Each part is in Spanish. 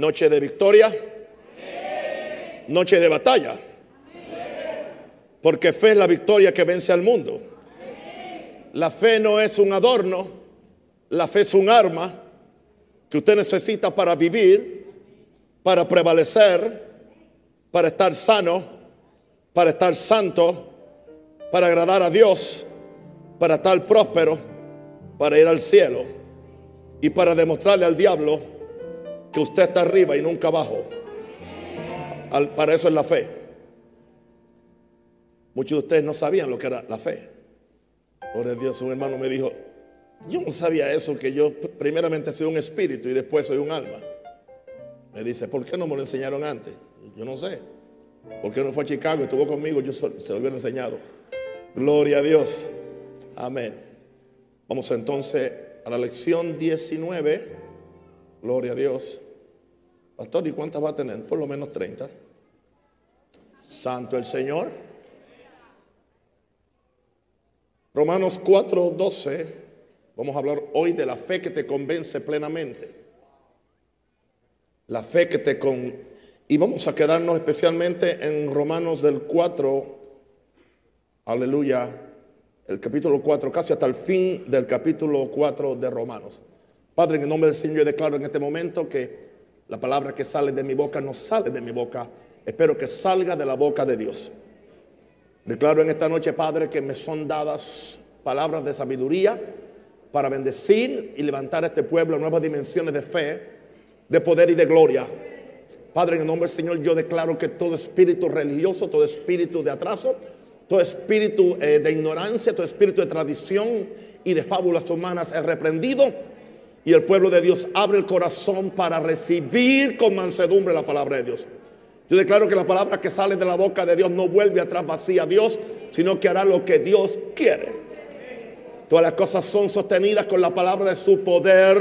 Noche de victoria. Noche de batalla. Porque fe es la victoria que vence al mundo. La fe no es un adorno, la fe es un arma que usted necesita para vivir, para prevalecer, para estar sano, para estar santo, para agradar a Dios, para estar próspero, para ir al cielo y para demostrarle al diablo que usted está arriba y nunca abajo. para eso es la fe. Muchos de ustedes no sabían lo que era la fe. Gloria a Dios, un hermano me dijo, yo no sabía eso, que yo primeramente soy un espíritu y después soy un alma. Me dice, ¿por qué no me lo enseñaron antes? Yo no sé. ¿Por qué no fue a Chicago? Estuvo conmigo, yo se lo hubiera enseñado. Gloria a Dios. Amén. Vamos entonces a la lección 19. Gloria a Dios. Pastor, ¿y cuántas va a tener? Por lo menos 30. Santo el Señor. Romanos 4, 12. Vamos a hablar hoy de la fe que te convence plenamente. La fe que te con... Y vamos a quedarnos especialmente en Romanos del 4. Aleluya. El capítulo 4, casi hasta el fin del capítulo 4 de Romanos. Padre, en el nombre del Señor, yo declaro en este momento que la palabra que sale de mi boca no sale de mi boca. Espero que salga de la boca de Dios. Declaro en esta noche, Padre, que me son dadas palabras de sabiduría para bendecir y levantar a este pueblo a nuevas dimensiones de fe, de poder y de gloria. Padre, en el nombre del Señor, yo declaro que todo espíritu religioso, todo espíritu de atraso, todo espíritu eh, de ignorancia, todo espíritu de tradición y de fábulas humanas es reprendido. Y el pueblo de Dios abre el corazón para recibir con mansedumbre la palabra de Dios. Yo declaro que la palabra que sale de la boca de Dios no vuelve atrás vacía a Dios, sino que hará lo que Dios quiere. Todas las cosas son sostenidas con la palabra de su poder.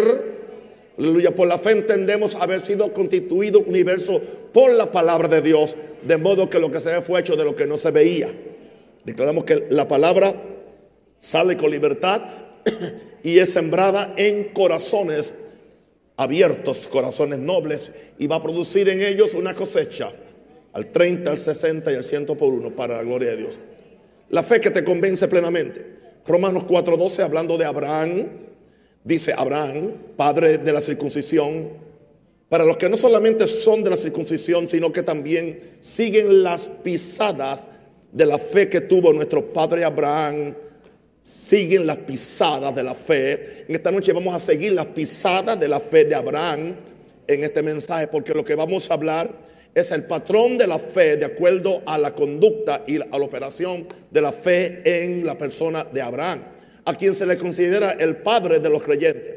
Aleluya. Por la fe entendemos haber sido constituido universo por la palabra de Dios, de modo que lo que se ve fue hecho de lo que no se veía. Declaramos que la palabra sale con libertad y es sembrada en corazones abiertos, corazones nobles, y va a producir en ellos una cosecha al 30, al 60 y al 100 por uno para la gloria de Dios. La fe que te convence plenamente. Romanos 4:12, hablando de Abraham, dice Abraham, padre de la circuncisión, para los que no solamente son de la circuncisión, sino que también siguen las pisadas de la fe que tuvo nuestro padre Abraham siguen las pisadas de la fe. En esta noche vamos a seguir las pisadas de la fe de Abraham en este mensaje, porque lo que vamos a hablar es el patrón de la fe de acuerdo a la conducta y a la operación de la fe en la persona de Abraham, a quien se le considera el padre de los creyentes.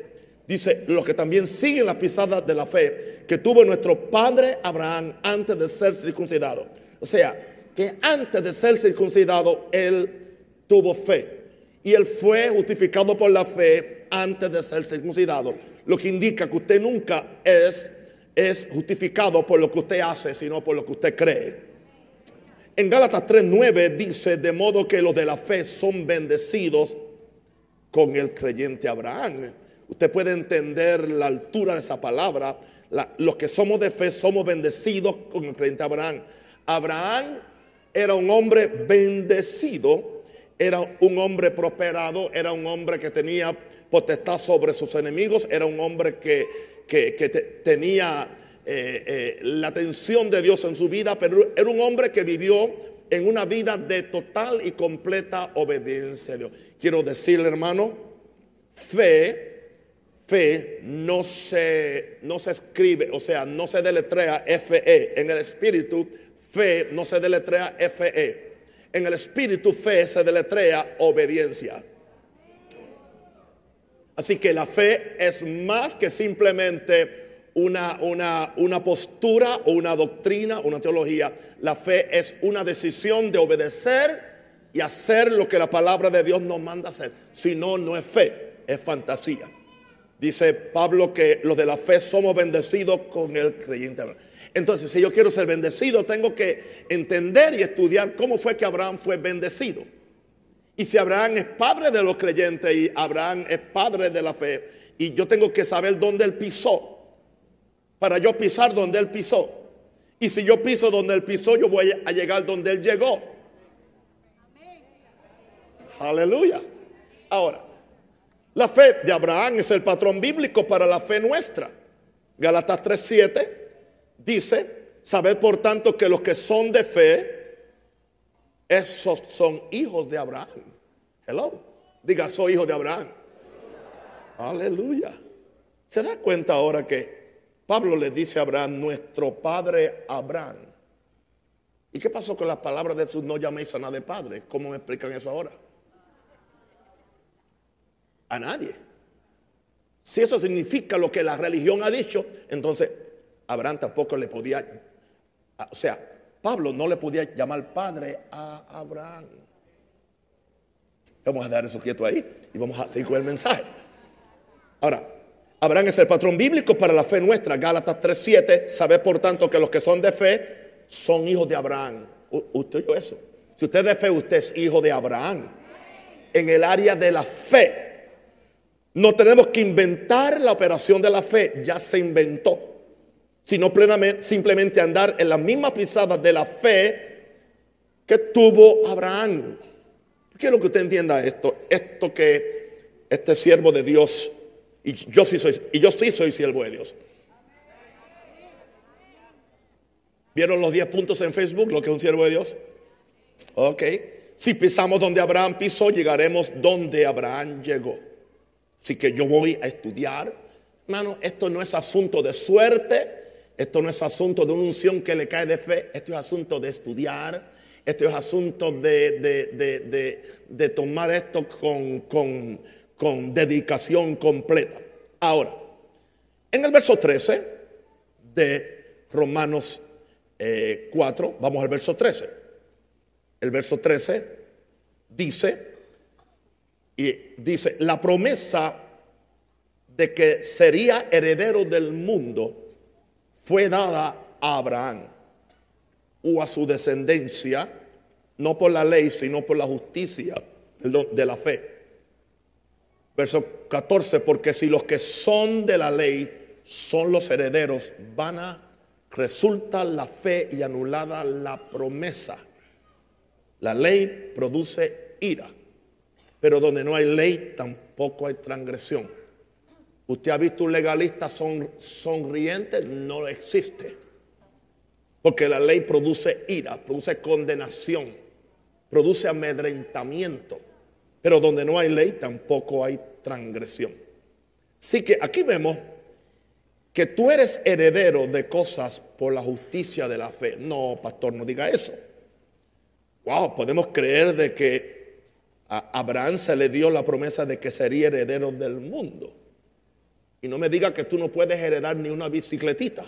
Dice, los que también siguen las pisadas de la fe que tuvo nuestro padre Abraham antes de ser circuncidado. O sea, que antes de ser circuncidado, él tuvo fe. Y él fue justificado por la fe antes de ser circuncidado. Lo que indica que usted nunca es, es justificado por lo que usted hace, sino por lo que usted cree. En Gálatas 3:9 dice, de modo que los de la fe son bendecidos con el creyente Abraham. Usted puede entender la altura de esa palabra. los que somos de fe somos bendecidos con el creyente Abraham. Abraham era un hombre bendecido era un hombre prosperado, era un hombre que tenía potestad sobre sus enemigos, era un hombre que, tenía eh, eh, la atención de Dios en su vida, pero era un hombre que vivió en una vida de total y completa obediencia a Dios. Quiero decirle, hermano, fe, fe no se, no se escribe, o sea, no se deletrea FE en el espíritu, fe no se deletrea FE. En el espíritu fe se deletrea obediencia. Así que la fe es más que simplemente una, una, una, postura o una doctrina, una teología. La fe es una decisión de obedecer y hacer lo que la palabra de Dios nos manda hacer. Si no, no es fe, es fantasía. Dice Pablo que los de la fe somos bendecidos con el creyente. Entonces, si yo quiero ser bendecido, tengo que entender y estudiar cómo fue que Abraham fue bendecido. Y si Abraham es padre de los creyentes y Abraham es padre de la fe, y yo tengo que saber dónde él pisó. para yo pisar donde Él pisó. Y si yo piso donde Él pisó, yo voy a llegar donde Él llegó. Aleluya. Ahora, la fe de Abraham es el patrón bíblico para la fe nuestra. Galatas 3:7 dice, saber por tanto que los que son de fe, esos son hijos de Abraham. Hello. Diga, soy hijo de Abraham. Aleluya. ¿Se da cuenta ahora que Pablo le dice a Abraham, nuestro padre Abraham? ¿Y qué pasó con las palabras de Jesús? No llaméis a nadie padre. ¿Cómo me explican eso ahora? A nadie. Si eso significa lo que la religión ha dicho, entonces Abraham tampoco le podía, o sea, Pablo no le podía llamar padre a Abraham. Vamos a dar eso quieto ahí y vamos a seguir con el mensaje. Ahora, Abraham es el patrón bíblico para la fe nuestra. Gálatas 3:7. Sabe por tanto que los que son de fe son hijos de Abraham. usted oyó eso. Si usted es de fe, usted es hijo de Abraham. En el área de la fe. No tenemos que inventar la operación de la fe, ya se inventó. Sino plenamente, simplemente andar en las mismas pisadas de la fe que tuvo Abraham. Quiero que usted entienda esto. Esto que este siervo de Dios y yo sí soy, y yo sí soy siervo de Dios. ¿Vieron los 10 puntos en Facebook, lo que es un siervo de Dios? Ok. Si pisamos donde Abraham pisó, llegaremos donde Abraham llegó. Así que yo voy a estudiar. Hermano, esto no es asunto de suerte. Esto no es asunto de una unción que le cae de fe. Esto es asunto de estudiar. Esto es asunto de, de, de tomar esto con, con con dedicación completa. Ahora, en el verso 13 de Romanos 4, eh, vamos al verso 13. El verso 13 dice, y dice, la promesa de que sería heredero del mundo fue dada a Abraham o a su descendencia, no por la ley, sino por la justicia de la fe. Verso 14, porque si los que son de la ley son los herederos, van a resulta la fe y anulada la promesa. La ley produce ira, pero donde no hay ley tampoco hay transgresión. ¿Usted ha visto un legalista son, sonriente? No existe. Porque la ley produce ira, produce condenación, produce amedrentamiento. Pero donde no hay ley tampoco hay transgresión. Así que aquí vemos que tú eres heredero de cosas por la justicia de la fe. No, pastor, no diga eso. Wow, podemos creer de que a Abraham se le dio la promesa de que sería heredero del mundo. Y no me diga que tú no puedes heredar ni una bicicletita.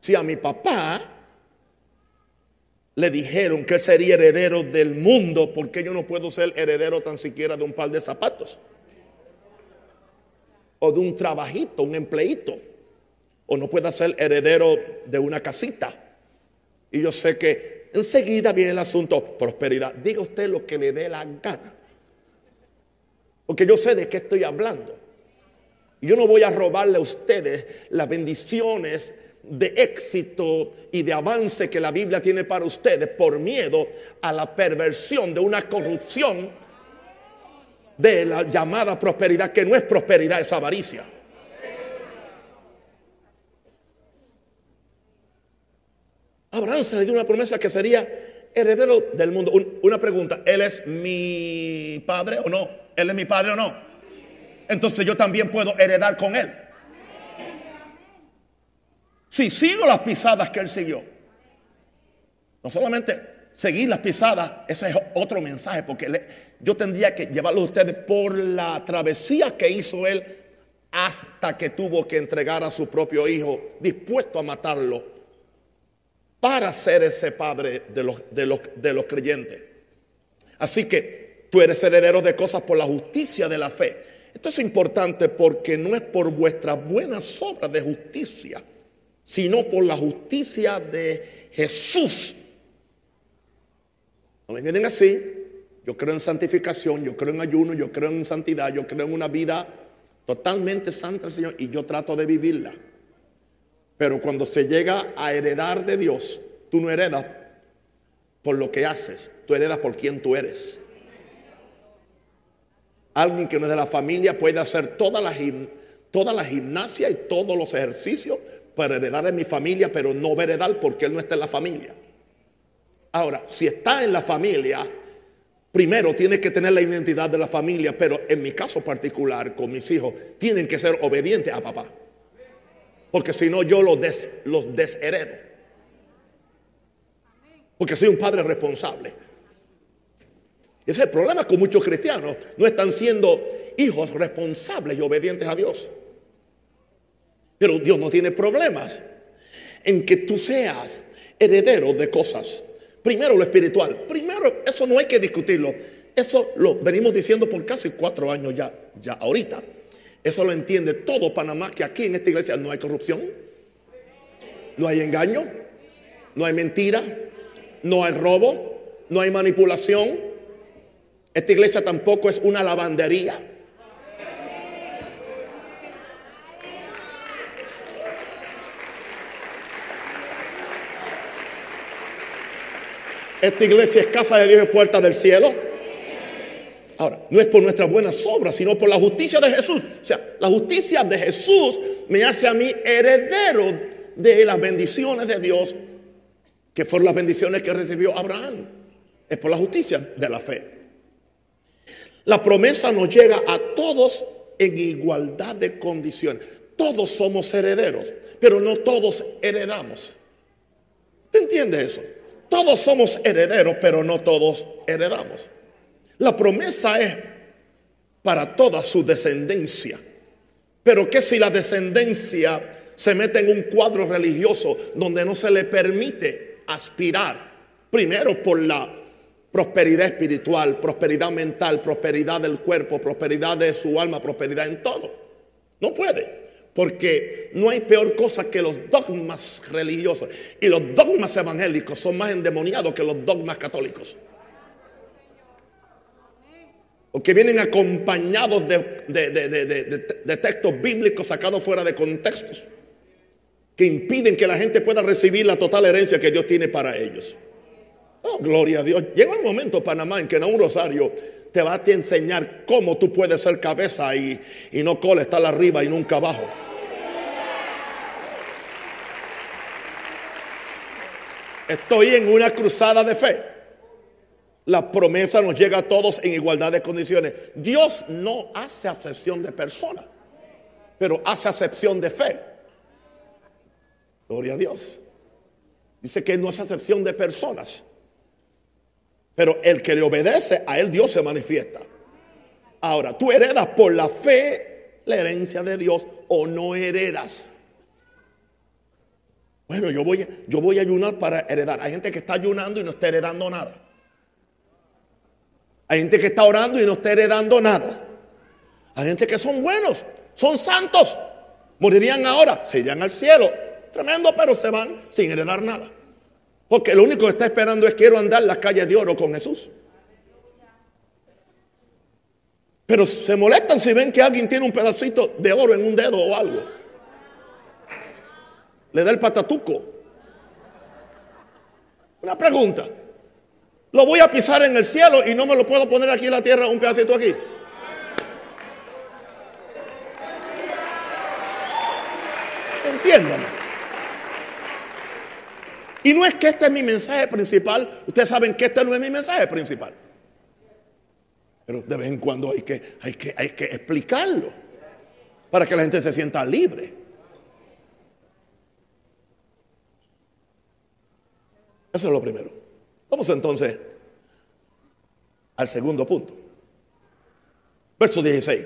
Si a mi papá le dijeron que él sería heredero del mundo, porque yo no puedo ser heredero tan siquiera de un par de zapatos? O de un trabajito, un empleito. O no pueda ser heredero de una casita. Y yo sé que enseguida viene el asunto prosperidad. Diga usted lo que le dé la gana. Porque yo sé de qué estoy hablando. Yo no voy a robarle a ustedes las bendiciones de éxito y de avance que la Biblia tiene para ustedes por miedo a la perversión de una corrupción de la llamada prosperidad, que no es prosperidad, es avaricia. Abraham se le dio una promesa que sería heredero del mundo. Una pregunta, ¿él es mi padre o no? ¿Él es mi padre o no? Entonces yo también puedo heredar con él. Si sigo las pisadas que él siguió, no solamente seguir las pisadas, ese es otro mensaje, porque yo tendría que llevarlo a ustedes por la travesía que hizo él hasta que tuvo que entregar a su propio hijo, dispuesto a matarlo, para ser ese padre de los, de los, de los creyentes. Así que tú eres heredero de cosas por la justicia de la fe. Esto es importante porque no es por vuestras buenas obras de justicia sino por la justicia de Jesús. No me entienden así. Yo creo en santificación, yo creo en ayuno, yo creo en santidad, yo creo en una vida totalmente santa el Señor y yo trato de vivirla. Pero cuando se llega a heredar de Dios, tú no heredas por lo que haces, tú heredas por quien tú eres. Alguien que no es de la familia puede hacer toda la, toda la gimnasia y todos los ejercicios para heredar de mi familia, pero no va heredar porque él no está en la familia. Ahora, si está en la familia, primero tiene que tener la identidad de la familia, pero en mi caso particular, con mis hijos, tienen que ser obedientes a papá. Porque si no, yo los, los desheredo. Porque soy un padre responsable. Ese es el problema con muchos cristianos. No están siendo hijos responsables y obedientes a Dios. Pero Dios no tiene problemas en que tú seas heredero de cosas. Primero lo espiritual. Primero, eso no hay que discutirlo. Eso lo venimos diciendo por casi cuatro años ya, ya ahorita. Eso lo entiende todo Panamá, que aquí en esta iglesia no hay corrupción, no hay engaño, no hay mentira, no hay robo, no hay manipulación. Esta iglesia tampoco es una lavandería. Esta iglesia es casa de Dios y puerta del cielo. Ahora, no es por nuestras buenas obras, sino por la justicia de Jesús. O sea, la justicia de Jesús me hace a mí heredero de las bendiciones de Dios, que fueron las bendiciones que recibió Abraham. Es por la justicia de la fe. La promesa nos llega a todos en igualdad de condiciones. Todos somos herederos, pero no todos heredamos. ¿Te entiende eso? Todos somos herederos, pero no todos heredamos. La promesa es para toda su descendencia. Pero que si la descendencia se mete en un cuadro religioso donde no se le permite aspirar, primero por la prosperidad espiritual, prosperidad mental, prosperidad del cuerpo, prosperidad de su alma, prosperidad en todo. No puede. Porque no hay peor cosa que los dogmas religiosos. Y los dogmas evangélicos son más endemoniados que los dogmas católicos. O que vienen acompañados de, de, textos bíblicos sacados fuera de contextos. Que impiden que la gente pueda recibir la total herencia que Dios tiene para ellos. Oh, gloria a Dios. Llega un momento, Panamá, en que en un rosario te va a enseñar cómo tú puedes ser cabeza y, y no cola, estar arriba y nunca abajo. Estoy en una cruzada de fe. La promesa nos llega a todos en igualdad de condiciones. Dios no hace acepción de personas, pero hace acepción de fe. Gloria a Dios. Dice que no hace acepción de personas. Pero el que le obedece, a él Dios se manifiesta. Ahora, tú heredas por la fe la herencia de Dios o no heredas. Bueno, yo voy, yo voy a ayunar para heredar. Hay gente que está ayunando y no está heredando nada. Hay gente que está orando y no está heredando nada. Hay gente que son buenos, son santos. Morirían ahora, se irían al cielo. Tremendo, pero se van sin heredar nada. Porque lo único que está esperando es quiero andar las calles de oro con Jesús. Pero se molestan si ven que alguien tiene un pedacito de oro en un dedo o algo le da el patatuco. Una pregunta. Lo voy a pisar en el cielo y no me lo puedo poner aquí en la tierra un pedacito aquí. Entiéndame. Y no es que este es mi mensaje principal. Ustedes saben que este no es mi mensaje principal. Pero de vez en cuando hay que, hay que, hay que explicarlo para que la gente se sienta libre. Eso es lo primero. Vamos entonces al segundo punto. Verso 16.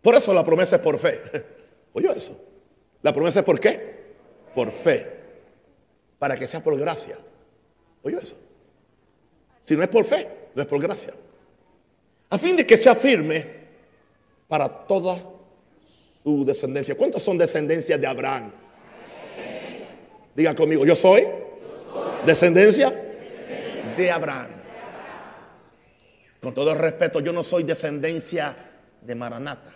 Por eso la promesa es por fe. ¿Oyó eso? ¿La promesa es por qué? Por fe. Para que sea por gracia. ¿Oyó eso? Si no es por fe, no es por gracia. A fin de que sea firme para toda su descendencia. ¿Cuántos son descendencias de Abraham? Diga conmigo, yo soy Descendencia de Abraham. Con todo el respeto, yo no soy descendencia de Maranata.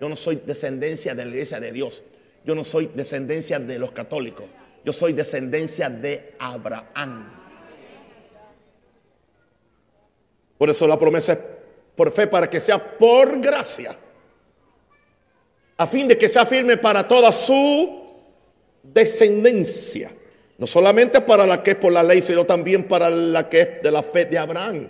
Yo no soy descendencia de la iglesia de Dios. Yo no soy descendencia de los católicos. Yo soy descendencia de Abraham. Por eso la promesa es por fe para que sea por gracia. A fin de que sea firme para toda su descendencia. No solamente para la que es por la ley, sino también para la que es de la fe de Abraham,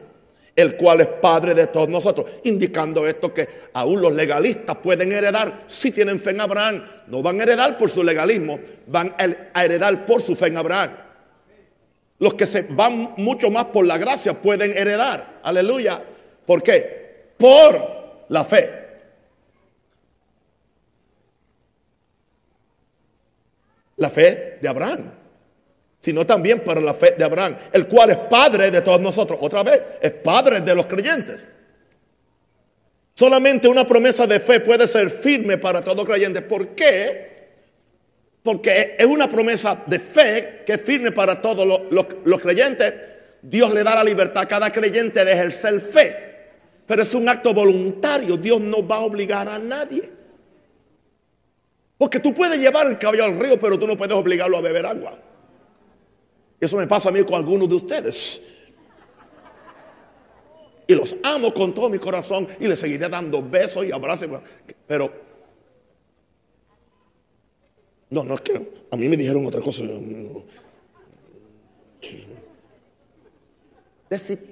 el cual es padre de todos nosotros. Indicando esto que aún los legalistas pueden heredar, si tienen fe en Abraham, no van a heredar por su legalismo, van a heredar por su fe en Abraham. Los que se van mucho más por la gracia pueden heredar. Aleluya. ¿Por qué? Por la fe. La fe de Abraham sino también para la fe de Abraham, el cual es padre de todos nosotros. Otra vez, es padre de los creyentes. Solamente una promesa de fe puede ser firme para todo creyente. ¿Por qué? Porque es una promesa de fe que es firme para todos los, creyentes. Dios le da la libertad a cada creyente de ejercer fe. Pero es un acto voluntario. Dios no va a obligar a nadie. Porque tú puedes llevar el caballo al río, pero tú no puedes obligarlo a beber agua. Eso me pasa a mí con algunos de ustedes. Y los amo con todo mi corazón y les seguiré dando besos y abrazos. Pero, no, no es que a mí me dijeron otra cosa.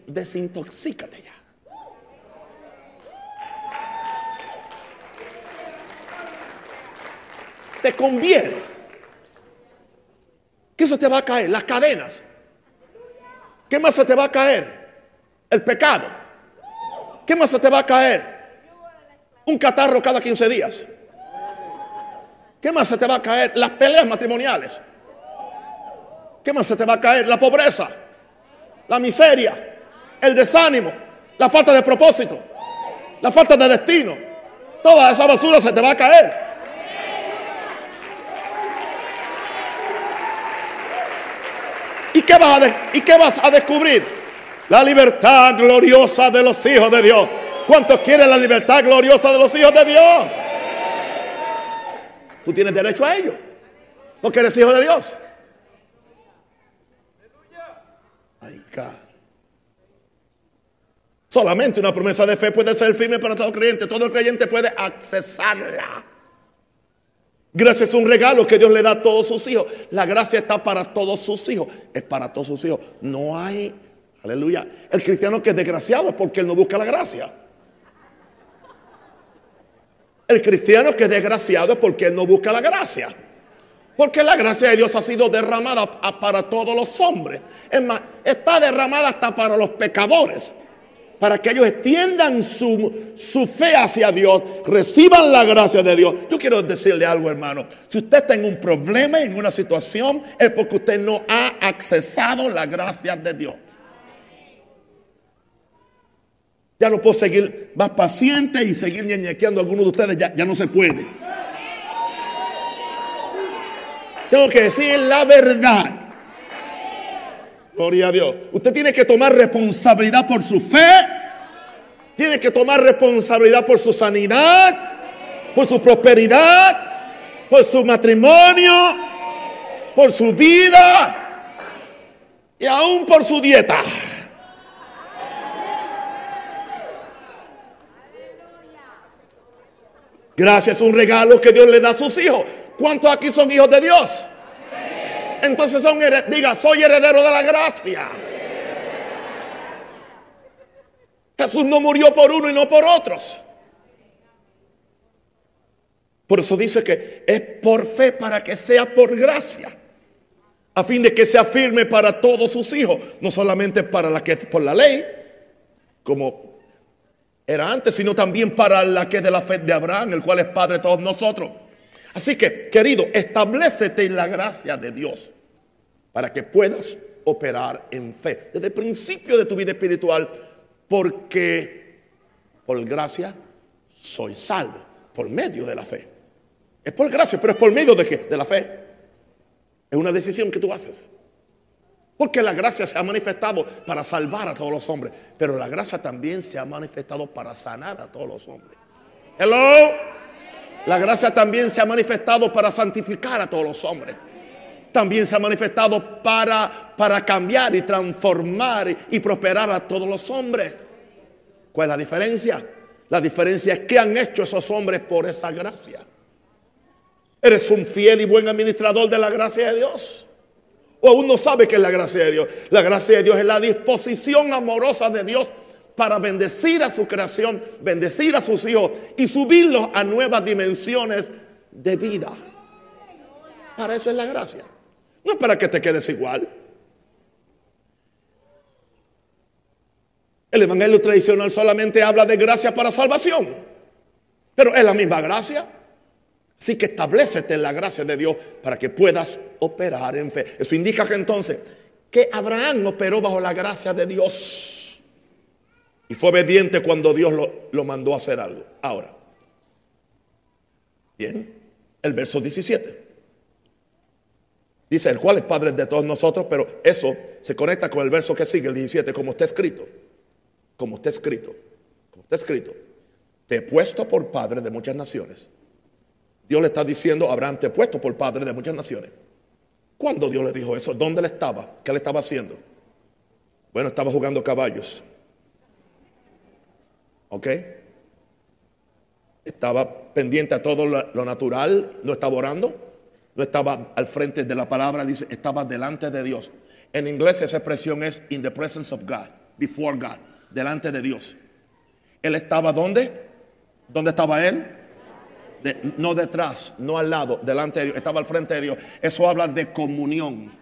desintoxícate ya. Te conviene ¿Qué se te va a caer? Las cadenas. ¿Qué más se te va a caer? El pecado. ¿Qué más se te va a caer? Un catarro cada 15 días. ¿Qué más se te va a caer? Las peleas matrimoniales. ¿Qué más se te va a caer? La pobreza, la miseria, el desánimo, la falta de propósito, la falta de destino. Toda esa basura se te va a caer. ¿Y qué, vas a ¿Y qué vas a descubrir? La libertad gloriosa de los hijos de Dios. ¿Cuántos quieren la libertad gloriosa de los hijos de Dios? Tú tienes derecho a ello. Porque eres hijo de Dios. Ay, Solamente una promesa de fe puede ser firme para todo creyente. Todo creyente puede accesarla. Gracia es un regalo que Dios le da a todos sus hijos. La gracia está para todos sus hijos. Es para todos sus hijos. No hay, aleluya. El cristiano que es desgraciado es porque él no busca la gracia. El cristiano que es desgraciado es porque él no busca la gracia. Porque la gracia de Dios ha sido derramada para todos los hombres. Es más, está derramada hasta para los pecadores para que ellos extiendan su, fe hacia Dios, reciban la gracia de Dios. Yo quiero decirle algo, hermano. Si usted está en un problema, en una situación, es porque usted no ha accesado la gracia de Dios. Ya no puedo seguir más paciente y seguir ñeñequeando a algunos de ustedes, ya, ya no se puede. Tengo que decir la verdad. Gloria a Dios. Usted tiene que tomar responsabilidad por su fe. Tiene que tomar responsabilidad por su sanidad, por su prosperidad, por su matrimonio, por su vida y aún por su dieta. Gracias, un regalo que Dios le da a sus hijos. ¿Cuántos aquí son hijos de Dios? Entonces son diga, soy heredero de la gracia. Jesús no murió por uno y no por otros. Por eso dice que es por fe para que sea por gracia. A fin de que sea firme para todos sus hijos. No solamente para la que es por la ley, como era antes, sino también para la que es de la fe de Abraham, el cual es padre de todos nosotros. Así que, querido, establecete en la gracia de Dios para que puedas operar en fe desde el principio de tu vida espiritual, porque por gracia soy salvo, por medio de la fe. Es por gracia, pero es por medio de qué? De la fe. Es una decisión que tú haces. Porque la gracia se ha manifestado para salvar a todos los hombres, pero la gracia también se ha manifestado para sanar a todos los hombres. Hello. La gracia también se ha manifestado para santificar a todos los hombres. También se ha manifestado para, para cambiar y transformar y prosperar a todos los hombres. ¿Cuál es la diferencia? La diferencia es que han hecho esos hombres por esa gracia. Eres un fiel y buen administrador de la gracia de Dios. O aún no sabe qué es la gracia de Dios. La gracia de Dios es la disposición amorosa de Dios para bendecir a su creación, bendecir a sus hijos y subirlos a nuevas dimensiones de vida. Para eso es la gracia. No es para que te quedes igual. El Evangelio tradicional solamente habla de gracia para salvación. Pero es la misma gracia. Así que establecete en la gracia de Dios para que puedas operar en fe. Eso indica que entonces que Abraham operó bajo la gracia de Dios. Y fue obediente cuando Dios lo, mandó a hacer algo. Ahora, bien, el verso 17. Dice, el cual es Padre de todos nosotros, pero eso se conecta con el verso que sigue, el 17, como está escrito. Como está escrito. Como está escrito. Te he puesto por Padre de muchas naciones. Dios le está diciendo, Abraham, te he puesto por Padre de muchas naciones. ¿Cuándo Dios le dijo eso? ¿Dónde le estaba? ¿Qué le estaba haciendo? Bueno, estaba jugando caballos. ¿Ok? Estaba pendiente a todo lo, natural, no estaba orando, no estaba al frente de la palabra, dice, estaba delante de Dios. En inglés esa expresión es in the presence of God, before God, delante de Dios. Él estaba ¿dónde? ¿Dónde estaba él? no detrás, no al lado, delante de Dios, estaba al frente de Dios. Eso habla de comunión.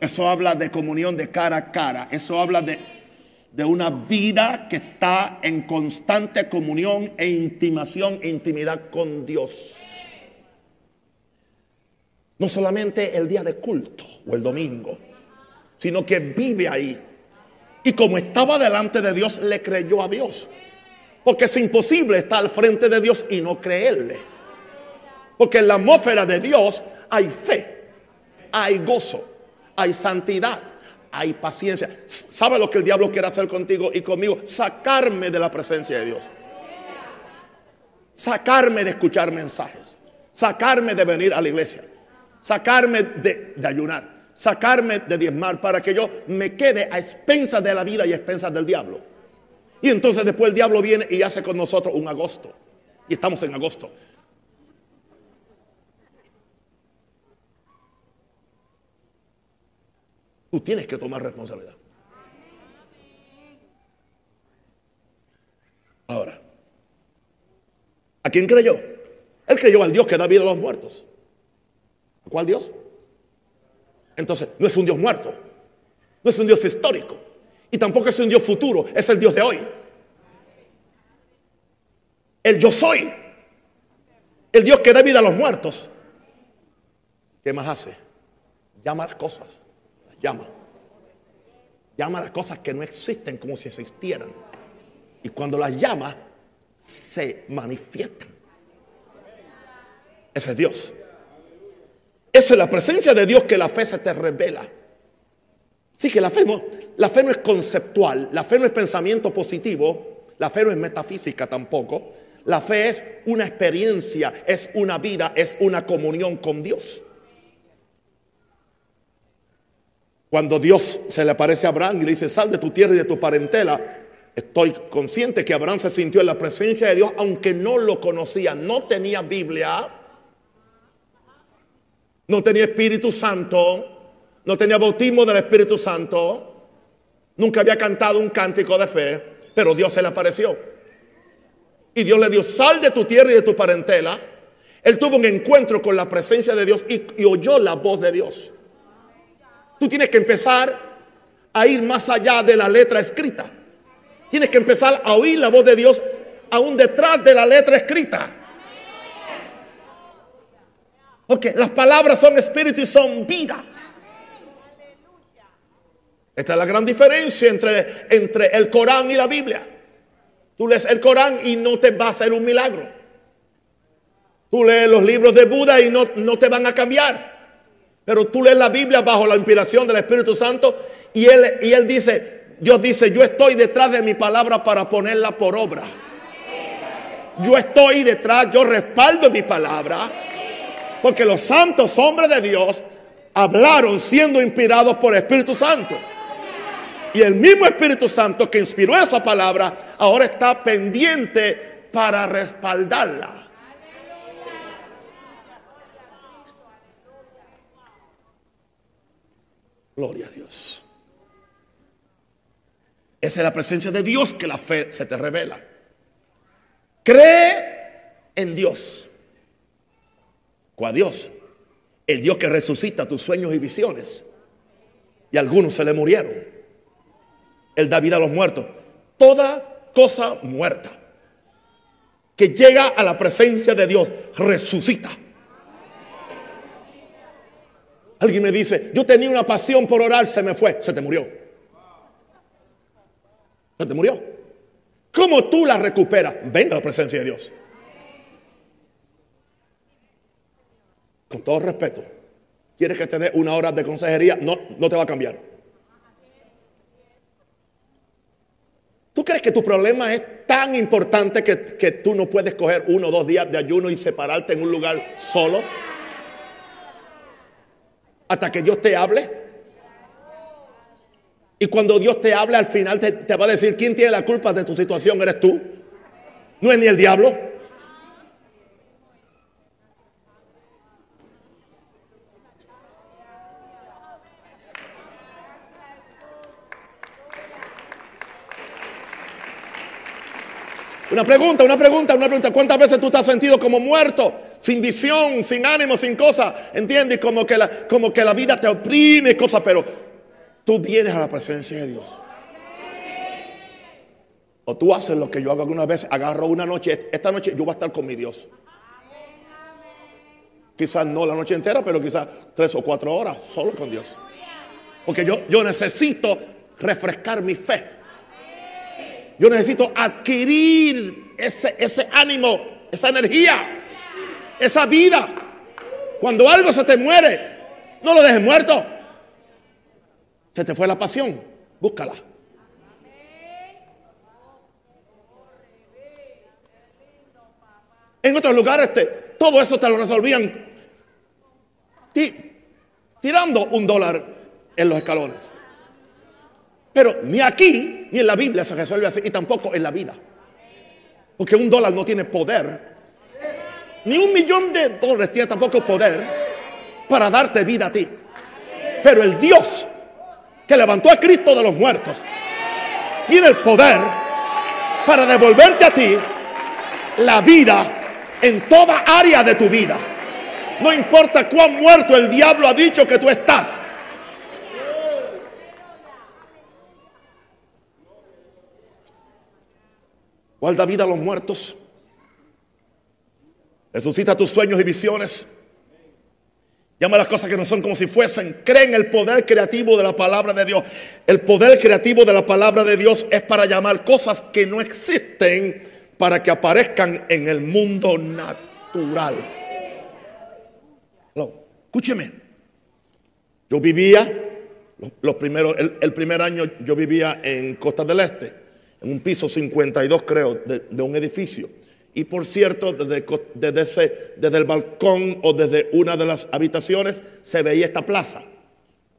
Eso habla de comunión de cara a cara. Eso habla de de una vida que está en constante comunión e intimación e intimidad con Dios. No solamente el día de culto o el domingo, sino que vive ahí. Y como estaba delante de Dios, le creyó a Dios. Porque es imposible estar al frente de Dios y no creerle. Porque en la atmósfera de Dios hay fe, hay gozo, hay santidad, hay paciencia. ¿Sabe lo que el diablo quiere hacer contigo y conmigo? Sacarme de la presencia de Dios. Sacarme de escuchar mensajes. Sacarme de venir a la iglesia. Sacarme de, ayunar. Sacarme de diezmar para que yo me quede a expensas de la vida y a expensas del diablo. Y entonces después el diablo viene y hace con nosotros un agosto. Y estamos en agosto. Tú tienes que tomar responsabilidad. Ahora, ¿a quién creyó? Él creyó al Dios que da vida a los muertos. ¿A cuál Dios? Entonces, no es un Dios muerto, no es un Dios histórico y tampoco es un Dios futuro, es el Dios de hoy. El yo soy, el Dios que da vida a los muertos. ¿Qué más hace? Llama las cosas llama. Llama a las cosas que no existen como si existieran. Y cuando las llama, se manifiestan. Ese es Dios. Es la presencia de Dios que la fe se te revela. Sí que la fe no, la fe no es conceptual, la fe no es pensamiento positivo, la fe no es metafísica tampoco. La fe es una experiencia, es una vida, es una comunión con Dios. Cuando Dios se le aparece a Abraham y le dice, sal de tu tierra y de tu parentela, estoy consciente que Abraham se sintió en la presencia de Dios, aunque no lo conocía, no tenía Biblia, no tenía Espíritu Santo, no tenía bautismo del Espíritu Santo, nunca había cantado un cántico de fe, pero Dios se le apareció. Y Dios le dio, sal de tu tierra y de tu parentela. Él tuvo un encuentro con la presencia de Dios y, y oyó la voz de Dios. Tú tienes que empezar a ir más allá de la letra escrita. Tienes que empezar a oír la voz de Dios aún detrás de la letra escrita. Porque las palabras son espíritu y son vida. Esta es la gran diferencia entre, entre el Corán y la Biblia. Tú lees el Corán y no te va a hacer un milagro. Tú lees los libros de Buda y no, no te van a cambiar. Pero tú lees la Biblia bajo la inspiración del Espíritu Santo y él, y él dice, Dios dice, yo estoy detrás de mi palabra para ponerla por obra. Yo estoy detrás, yo respaldo mi palabra. Porque los santos hombres de Dios hablaron siendo inspirados por el Espíritu Santo. Y el mismo Espíritu Santo que inspiró esa palabra ahora está pendiente para respaldarla. Gloria a Dios. Esa es la presencia de Dios que la fe se te revela. Cree en Dios. ¿Cuál Dios? El Dios que resucita tus sueños y visiones. Y algunos se le murieron. Él da vida a los muertos. Toda cosa muerta que llega a la presencia de Dios resucita. Alguien me dice, yo tenía una pasión por orar, se me fue, se te murió. Se te murió. ¿Cómo tú la recuperas? Venga a la presencia de Dios. Con todo respeto, ¿quieres que te dé una hora de consejería? No, no te va a cambiar. ¿Tú crees que tu problema es tan importante que, que tú no puedes coger uno o dos días de ayuno y separarte en un lugar solo? hasta que Dios te hable. Y cuando Dios te hable, al final te, va a decir, ¿quién tiene la culpa de tu situación? ¿Eres tú? ¿No es ni el diablo? Una pregunta, una pregunta, una pregunta. ¿Cuántas veces tú te has sentido como muerto? sin visión, sin ánimo, sin cosas, ¿entiendes? Como que, la, como que la vida te oprime, cosas, pero tú vienes a la presencia de Dios. O tú haces lo que yo hago alguna vez, agarro una noche, esta noche yo voy a estar con mi Dios. Quizás no la noche entera, pero quizás tres o cuatro horas solo con Dios. Porque yo, yo necesito refrescar mi fe. Yo necesito adquirir ese, ese ánimo, esa energía esa vida. Cuando algo se te muere, no lo dejes muerto. Se te fue la pasión, búscala. En otros lugares te, todo eso te lo resolvían tirando un dólar en los escalones. Pero ni aquí ni en la Biblia se resuelve así y tampoco en la vida. Porque un dólar no tiene poder ni un millón de dólares tiene tampoco poder para darte vida a ti. Pero el Dios que levantó a Cristo de los muertos tiene el poder para devolverte a ti la vida en toda área de tu vida. No importa cuán muerto el diablo ha dicho que tú estás. ¿Cuál da vida a los muertos? Resucita tus sueños y visiones. Llama las cosas que no son como si fuesen. Cree en el poder creativo de la palabra de Dios. El poder creativo de la palabra de Dios es para llamar cosas que no existen para que aparezcan en el mundo natural. escúcheme. Yo vivía, primeros, el, primer año yo vivía en Costa del Este, en un piso 52 creo, de un edificio. Y por cierto, desde, el balcón o desde una de las habitaciones se veía esta plaza.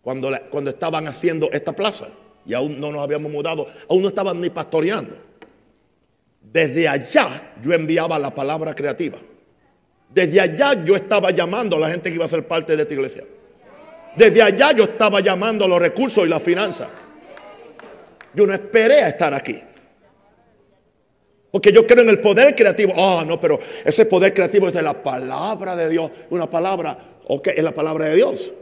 Cuando, cuando estaban haciendo esta plaza. Y aún no nos habíamos mudado. Aún no estaban ni pastoreando. Desde allá yo enviaba la palabra creativa. Desde allá yo estaba llamando a la gente que iba a ser parte de esta iglesia. Desde allá yo estaba llamando a los recursos y la finanza. Yo no esperé a estar aquí. Porque yo creo en el poder creativo. Ah, no, pero ese poder creativo es de la palabra de Dios. Una palabra, ok, es la palabra de Dios.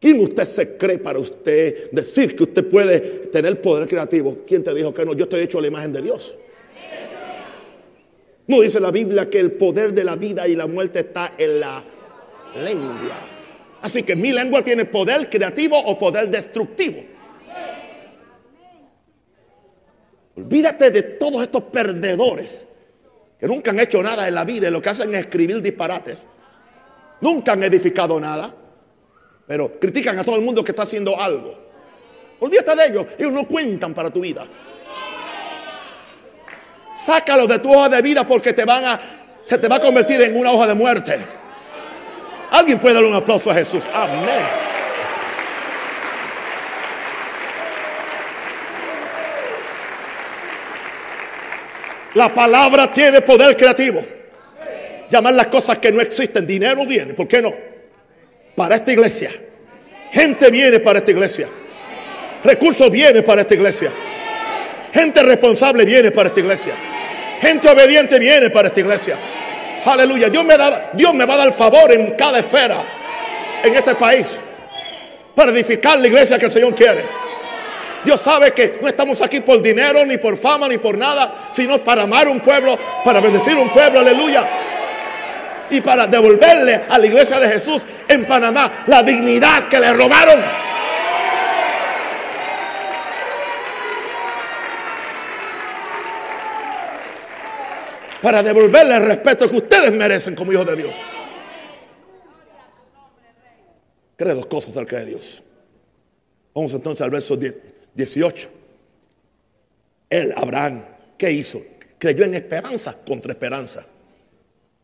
¿Quién usted se cree para usted decir que usted puede tener poder creativo? ¿Quién te dijo que no? Yo estoy hecho a la imagen de Dios. No dice la Biblia que el poder de la vida y la muerte está en la lengua. Así que mi lengua tiene poder creativo o poder destructivo. Olvídate de todos estos perdedores que nunca han hecho nada en la vida y lo que hacen es escribir disparates. Nunca han edificado nada, pero critican a todo el mundo que está haciendo algo. Olvídate de ellos, ellos no cuentan para tu vida. Sácalo de tu hoja de vida porque se te va a convertir en una hoja de muerte. Alguien puede darle un aplauso a Jesús. Amén. La palabra tiene poder creativo. Llamar las cosas que no existen. Dinero viene. ¿Por qué no? Para esta iglesia. Gente viene para esta iglesia. Recursos viene para esta iglesia. Gente responsable viene para esta iglesia. Gente obediente viene para esta iglesia. Aleluya. Dios me, da, Dios me va a dar favor en cada esfera en este país para edificar la iglesia que el Señor quiere. Dios sabe que no estamos aquí por dinero, ni por fama, ni por nada, sino para amar un pueblo, para bendecir un pueblo, aleluya. Y para devolverle a la iglesia de Jesús en Panamá la dignidad que le robaron. para devolverle el respeto que ustedes merecen como hijos de Dios. Cree dos cosas acerca de Dios. Vamos entonces al verso 18. Él, Abraham, ¿qué hizo? Creyó en esperanza contra esperanza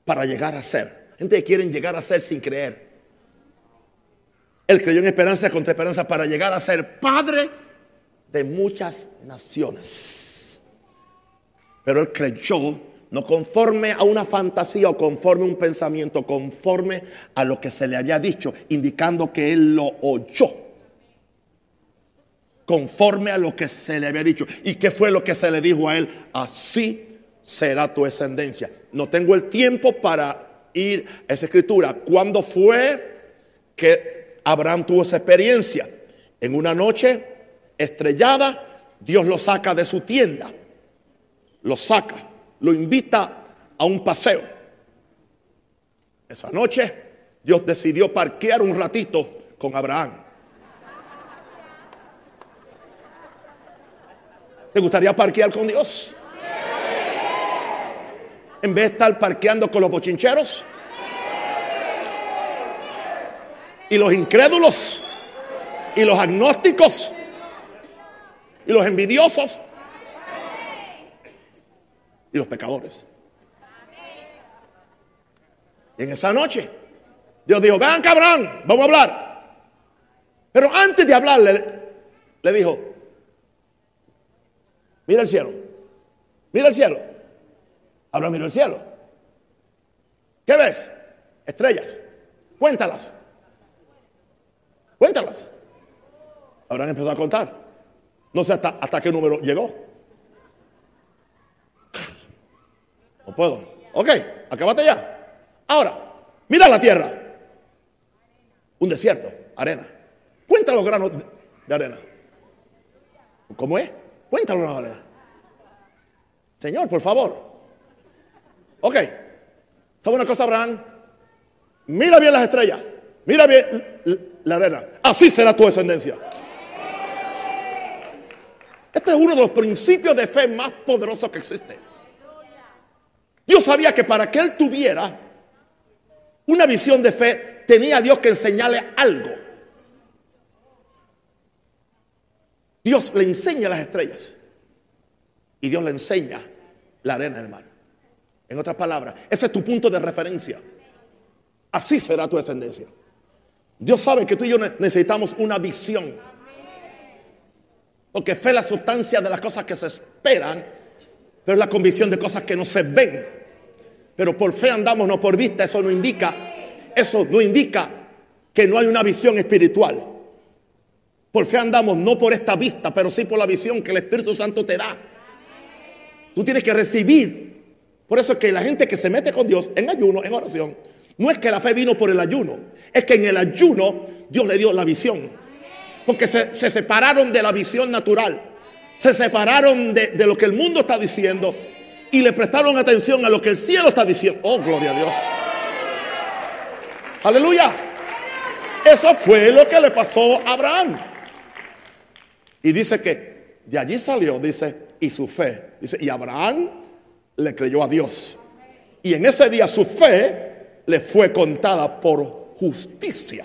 para llegar a ser. Gente que quieren llegar a ser sin creer. Él creyó en esperanza contra esperanza para llegar a ser padre de muchas naciones. Pero él creyó no conforme a una fantasía o conforme a un pensamiento, conforme a lo que se le había dicho, indicando que él lo oyó. Conforme a lo que se le había dicho. ¿Y qué fue lo que se le dijo a él? Así será tu descendencia. No tengo el tiempo para ir a esa escritura. ¿Cuándo fue que Abraham tuvo esa experiencia? En una noche estrellada, Dios lo saca de su tienda. Lo saca lo invita a un paseo. Esa noche Dios decidió parquear un ratito con Abraham. ¿Te gustaría parquear con Dios? En vez de estar parqueando con los bochincheros y los incrédulos y los agnósticos y los envidiosos y los pecadores. en esa noche, Dios dijo, vean cabrón, vamos a hablar. Pero antes de hablarle, le dijo, mira el cielo, mira el cielo. Abraham mira el cielo. ¿Qué ves? Estrellas. Cuéntalas. Cuéntalas. Abraham empezó a contar. No sé hasta, qué número llegó. No puedo. Ok, acabate ya. Ahora, mira la tierra. Un desierto, arena. Cuenta los granos de arena. ¿Cómo es? Granos de arena. Señor, por favor. Ok. ¿Sabe una cosa, Abraham? Mira bien las estrellas. Mira bien la arena. Así será tu descendencia. Este es uno de los principios de fe más poderosos que existe. Dios sabía que para que él tuviera una visión de fe, tenía Dios que enseñarle algo. Dios le enseña las estrellas y Dios le enseña la arena del mar. En otras palabras, ese es tu punto de referencia. Así será tu descendencia. Dios sabe que tú y yo necesitamos una visión. Porque fe es la sustancia de las cosas que se esperan, pero es la convicción de cosas que no se ven. Pero por fe andamos, no por vista. Eso no indica, eso no indica que no hay una visión espiritual. Por fe andamos no por esta vista, pero sí por la visión que el Espíritu Santo te da. Tú tienes que recibir. Por eso es que la gente que se mete con Dios en ayuno, en oración, no es que la fe vino por el ayuno, es que en el ayuno Dios le dio la visión. Porque se, separaron de la visión natural, se separaron de, lo que el mundo está diciendo y le prestaron atención a lo que el cielo está diciendo. Oh, gloria a Dios. Aleluya. Eso fue lo que le pasó a Abraham. Y dice que de allí salió, dice, y su fe. Dice, y Abraham le creyó a Dios. Y en ese día su fe le fue contada por justicia.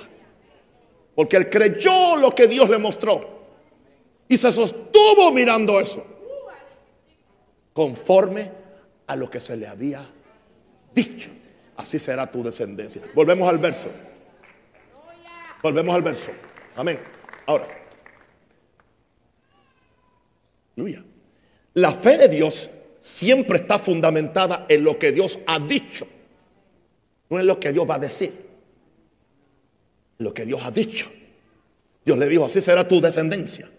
Porque él creyó lo que Dios le mostró. Y se sostuvo mirando eso. conforme a lo que se le había dicho. Así será tu descendencia. Volvemos al verso. Volvemos al verso. Amén. Ahora. Aleluya. La fe de Dios siempre está fundamentada en lo que Dios ha dicho. No en lo que Dios va a decir. Lo que Dios ha dicho. Dios le dijo, así será tu descendencia.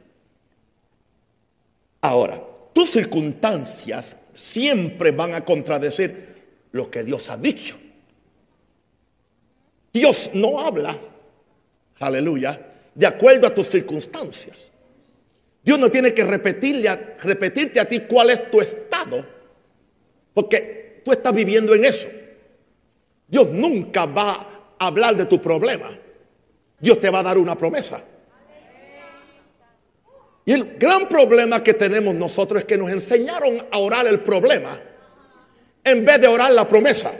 Ahora, tus circunstancias siempre van a contradecir lo que Dios ha dicho. Dios no habla, aleluya, de acuerdo a tus circunstancias. Dios no tiene que repetirle repetirte a ti cuál es tu estado, porque tú estás viviendo en eso. Dios nunca va a hablar de tu problema. Dios te va a dar una promesa. Y el gran problema que tenemos nosotros es que nos enseñaron a orar el problema en vez de orar la promesa.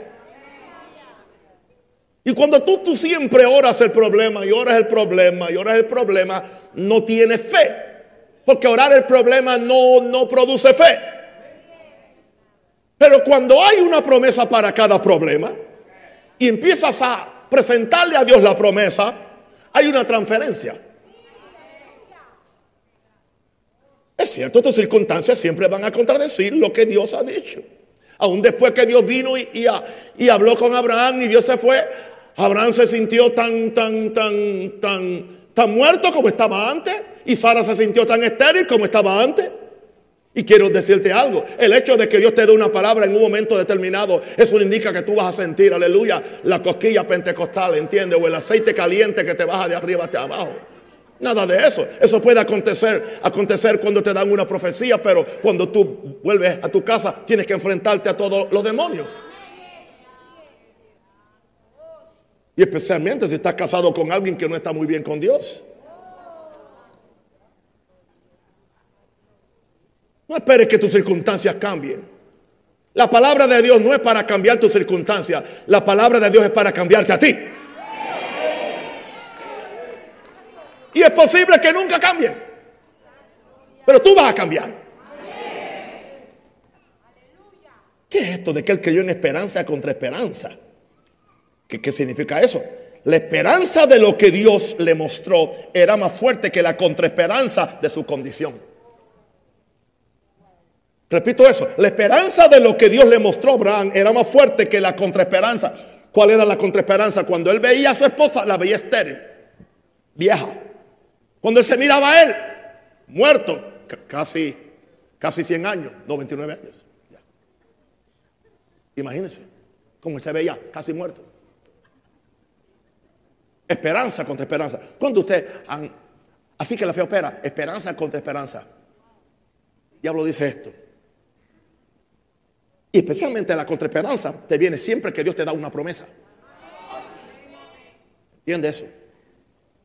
Y cuando tú, tú siempre oras el problema y oras el problema y oras el problema, no tienes fe. Porque orar el problema no, no produce fe. Pero cuando hay una promesa para cada problema y empiezas a presentarle a Dios la promesa, hay una transferencia. Es cierto, tus circunstancias siempre van a contradecir lo que Dios ha dicho. Aún después que Dios vino y, habló con Abraham y Dios se fue, Abraham se sintió tan, tan, tan, tan, tan muerto como estaba antes. Y Sara se sintió tan estéril como estaba antes. Y quiero decirte algo, el hecho de que Dios te dé una palabra en un momento determinado, eso indica que tú vas a sentir, aleluya, la cosquilla pentecostal, ¿entiendes? O el aceite caliente que te baja de arriba hasta abajo. Nada de eso. Eso puede acontecer, acontecer cuando te dan una profecía, pero cuando tú vuelves a tu casa tienes que enfrentarte a todos los demonios. Y especialmente si estás casado con alguien que no está muy bien con Dios. No esperes que tus circunstancias cambien. La palabra de Dios no es para cambiar tus circunstancias. La palabra de Dios es para cambiarte a ti. Y es posible que nunca cambien. Pero tú vas a cambiar. ¿Qué es esto de que él creyó en esperanza contra esperanza? ¿Qué, ¿Qué, significa eso? La esperanza de lo que Dios le mostró era más fuerte que la contraesperanza de su condición. Repito eso, la esperanza de lo que Dios le mostró a Abraham era más fuerte que la contraesperanza. ¿Cuál era la contraesperanza? Cuando él veía a su esposa, la veía estéril, vieja. Cuando él se miraba a él, muerto, casi, casi 100 años, 99 años. Imagínense cómo se veía, casi muerto. Esperanza contra esperanza. Cuando usted, así que la fe opera, esperanza contra esperanza. Diablo dice esto. Y especialmente la contraesperanza te viene siempre que Dios te da una promesa. ¿Entiende eso?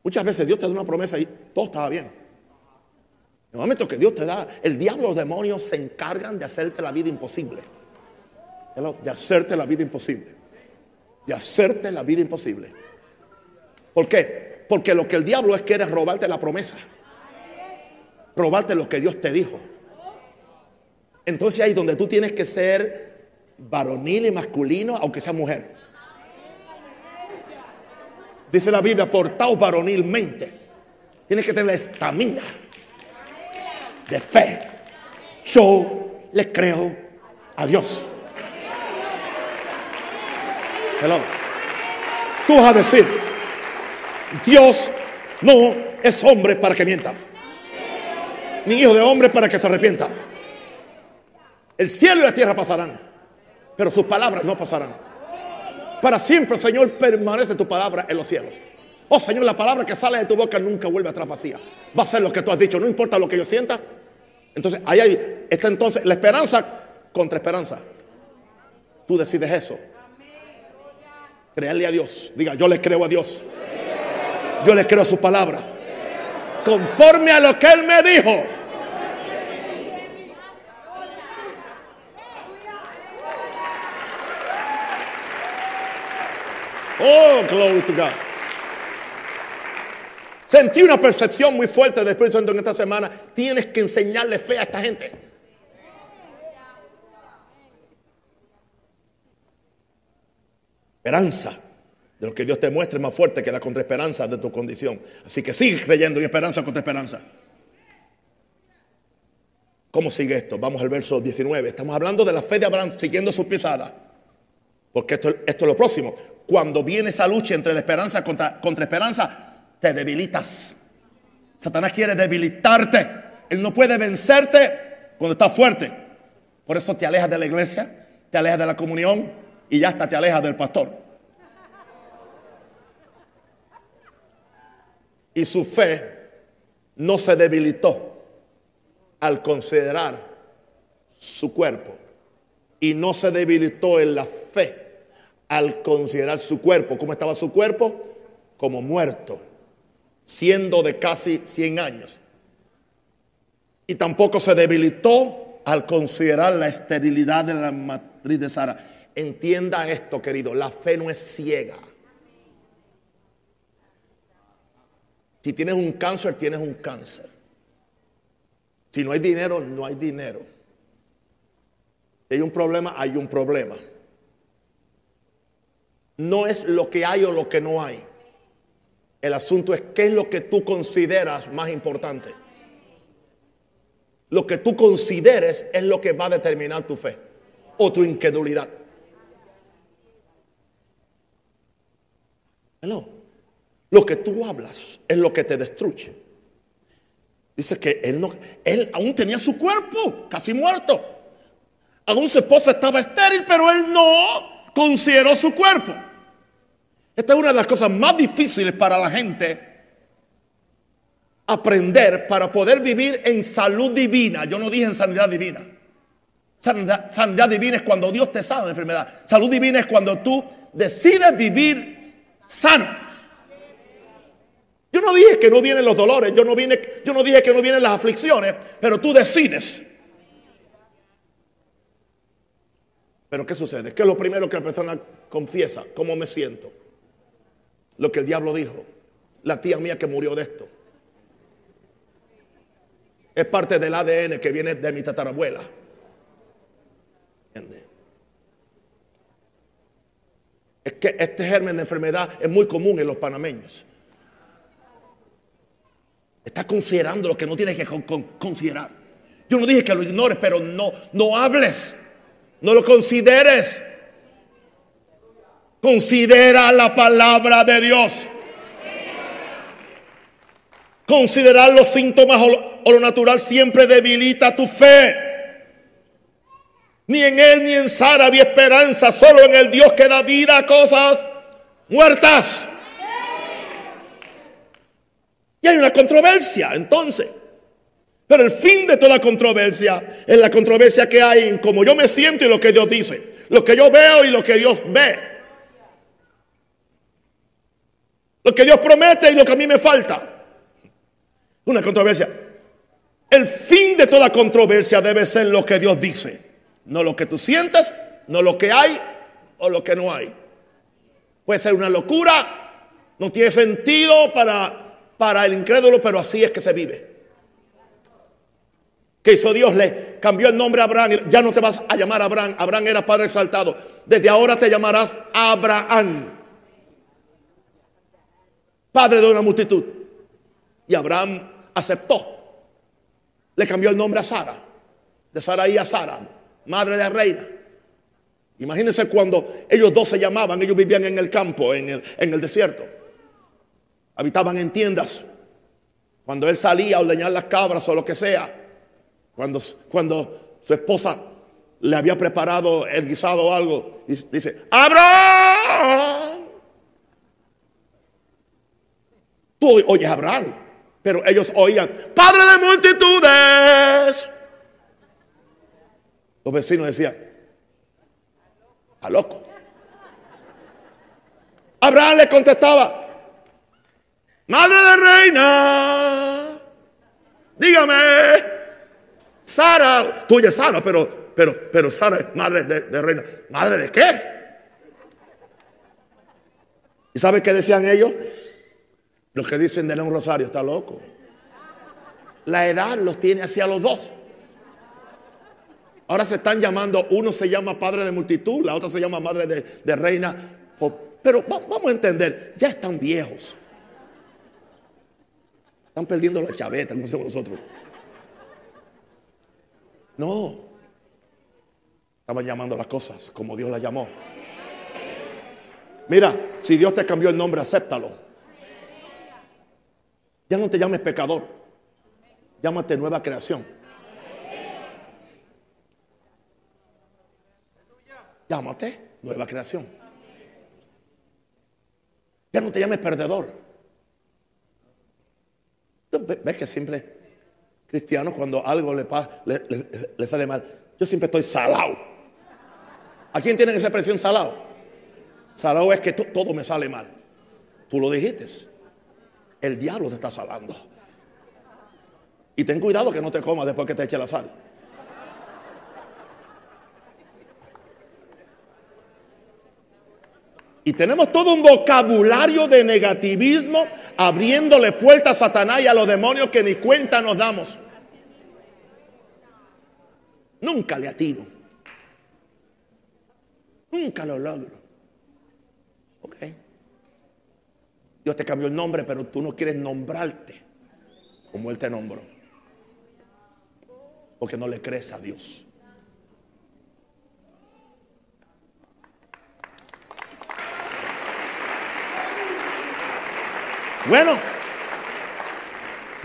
Muchas veces Dios te da una promesa y todo estaba bien. En el momento que Dios te da, el diablo, los demonios se encargan de hacerte la vida imposible. De hacerte la vida imposible. De hacerte la vida imposible. ¿Por qué? Porque lo que el diablo es quiere es robarte la promesa. Robarte lo que Dios te dijo. Entonces ahí donde tú tienes que ser varonil y masculino, aunque sea mujer. Dice la Biblia, portaos varonilmente. Tienes que tener la estamina de fe. Yo le creo a Dios. Hello. Tú vas a decir, Dios no es hombre para que mienta. Ni hijo de hombre para que se arrepienta. El cielo y la tierra pasarán, pero sus palabras no pasarán. Para siempre, Señor, permanece tu palabra en los cielos. Oh Señor, la palabra que sale de tu boca nunca vuelve atrás vacía. Va a ser lo que tú has dicho, no importa lo que yo sienta. Entonces, ahí está entonces la esperanza contra esperanza. Tú decides eso. Creerle a Dios. Diga, yo le creo a Dios. Yo le creo su palabra. Conforme a lo que Él me dijo. Oh, glory to God. Sentí una percepción muy fuerte del Espíritu Santo en esta semana. Tienes que enseñarle fe a esta gente. Esperanza de lo que Dios te muestre es más fuerte que la contraesperanza de tu condición. Así que sigue creyendo en esperanza contra esperanza. ¿Cómo sigue esto? Vamos al verso 19. Estamos hablando de la fe de Abraham siguiendo su pisada. Porque esto, esto es lo próximo. Cuando viene esa lucha entre la esperanza contra, contra esperanza, te debilitas. Satanás quiere debilitarte. Él no puede vencerte cuando estás fuerte. Por eso te alejas de la iglesia, te alejas de la comunión y ya hasta te alejas del pastor. Y su fe no se debilitó al considerar su cuerpo. Y no se debilitó en la fe al considerar su cuerpo. ¿Cómo estaba su cuerpo? Como muerto, siendo de casi 100 años. Y tampoco se debilitó al considerar la esterilidad de la matriz de Sara. Entienda esto, querido, la fe no es ciega. Si tienes un cáncer, tienes un cáncer. Si no hay dinero, no hay dinero. Si hay un problema, hay un problema. No es lo que hay o lo que no hay. El asunto es qué es lo que tú consideras más importante. Lo que tú consideres es lo que va a determinar tu fe o tu incredulidad. Hello. Lo que tú hablas es lo que te destruye. Dice que él, no, él aún tenía su cuerpo casi muerto. Aún su esposa estaba estéril, pero él no consideró su cuerpo. Esta es una de las cosas más difíciles para la gente aprender para poder vivir en salud divina. Yo no dije en sanidad divina. Sanidad, sanidad divina es cuando Dios te sana de enfermedad. Salud divina es cuando tú decides vivir sano. Yo no dije que no vienen los dolores, yo no, vine, yo no dije que no vienen las aflicciones, pero tú decides. Pero ¿qué sucede? ¿Qué es lo primero que la persona confiesa? ¿Cómo me siento? Lo que el diablo dijo. La tía mía que murió de esto. Es parte del ADN que viene de mi tatarabuela. ¿Entiendes? Es que este germen de enfermedad es muy común en los panameños. Está considerando lo que no tienes que considerar. Yo no dije que lo ignores, pero no, no hables. No lo consideres. Considera la palabra de Dios. Considerar los síntomas o lo natural siempre debilita tu fe. Ni en él ni en Sara había esperanza, solo en el Dios que da vida a cosas muertas. Y hay una controversia entonces. Pero el fin de toda controversia es la controversia que hay en cómo yo me siento y lo que Dios dice. Lo que yo veo y lo que Dios ve. Lo que Dios promete y lo que a mí me falta. Una controversia. El fin de toda controversia debe ser lo que Dios dice. No lo que tú sientes, no lo que hay o lo que no hay. Puede ser una locura, no tiene sentido para para el incrédulo, pero así es que se vive. Que hizo Dios? Le cambió el nombre a Abraham. Ya no te vas a llamar Abraham. Abraham era padre exaltado. Desde ahora te llamarás Abraham. Padre de una multitud. Y Abraham aceptó. Le cambió el nombre a Sara. De Saraí a Sara. Madre de la reina. Imagínense cuando ellos dos se llamaban. Ellos vivían en el campo, en el, en el desierto habitaban en tiendas. Cuando él salía a ordeñar las cabras o lo que sea, cuando, cuando su esposa le había preparado el guisado o algo, dice, Abraham. Tú oyes Abraham, pero ellos oían, Padre de multitudes. Los vecinos decían, a loco. Abraham le contestaba, Madre de reina, dígame, Sara, tuya Sara, pero, pero, pero Sara es madre de, reina. ¿Madre de qué? ¿Y sabe qué decían ellos? Los que dicen de un rosario está loco. La edad los tiene hacia los dos. Ahora se están llamando, uno se llama padre de multitud, la otra se llama madre de reina, Pero vamos a entender, ya están viejos. Están perdiendo la chaveta, como decimos nosotros. No. Estaban llamando las cosas como Dios las llamó. Mira, si Dios te cambió el nombre, acéptalo. Ya no te llames pecador. Llámate nueva creación. Llámate nueva creación. Ya no te llames perdedor. ¿Ves que siempre cristianos cuando algo le, le, sale mal, yo siempre estoy salado. ¿A quién tiene esa expresión salado? Salado es que todo me sale mal. Tú lo dijiste. El diablo te está salando. Y ten cuidado que no te comas después que te eche la sal. Y tenemos todo un vocabulario de negativismo abriéndole puertas a Satanás y a los demonios que ni cuenta nos damos. Nunca le atino. Nunca lo logro. ¿Ok? Dios te cambió el nombre, pero tú no quieres nombrarte como Él te nombró. Porque no le crees a Dios. Bueno,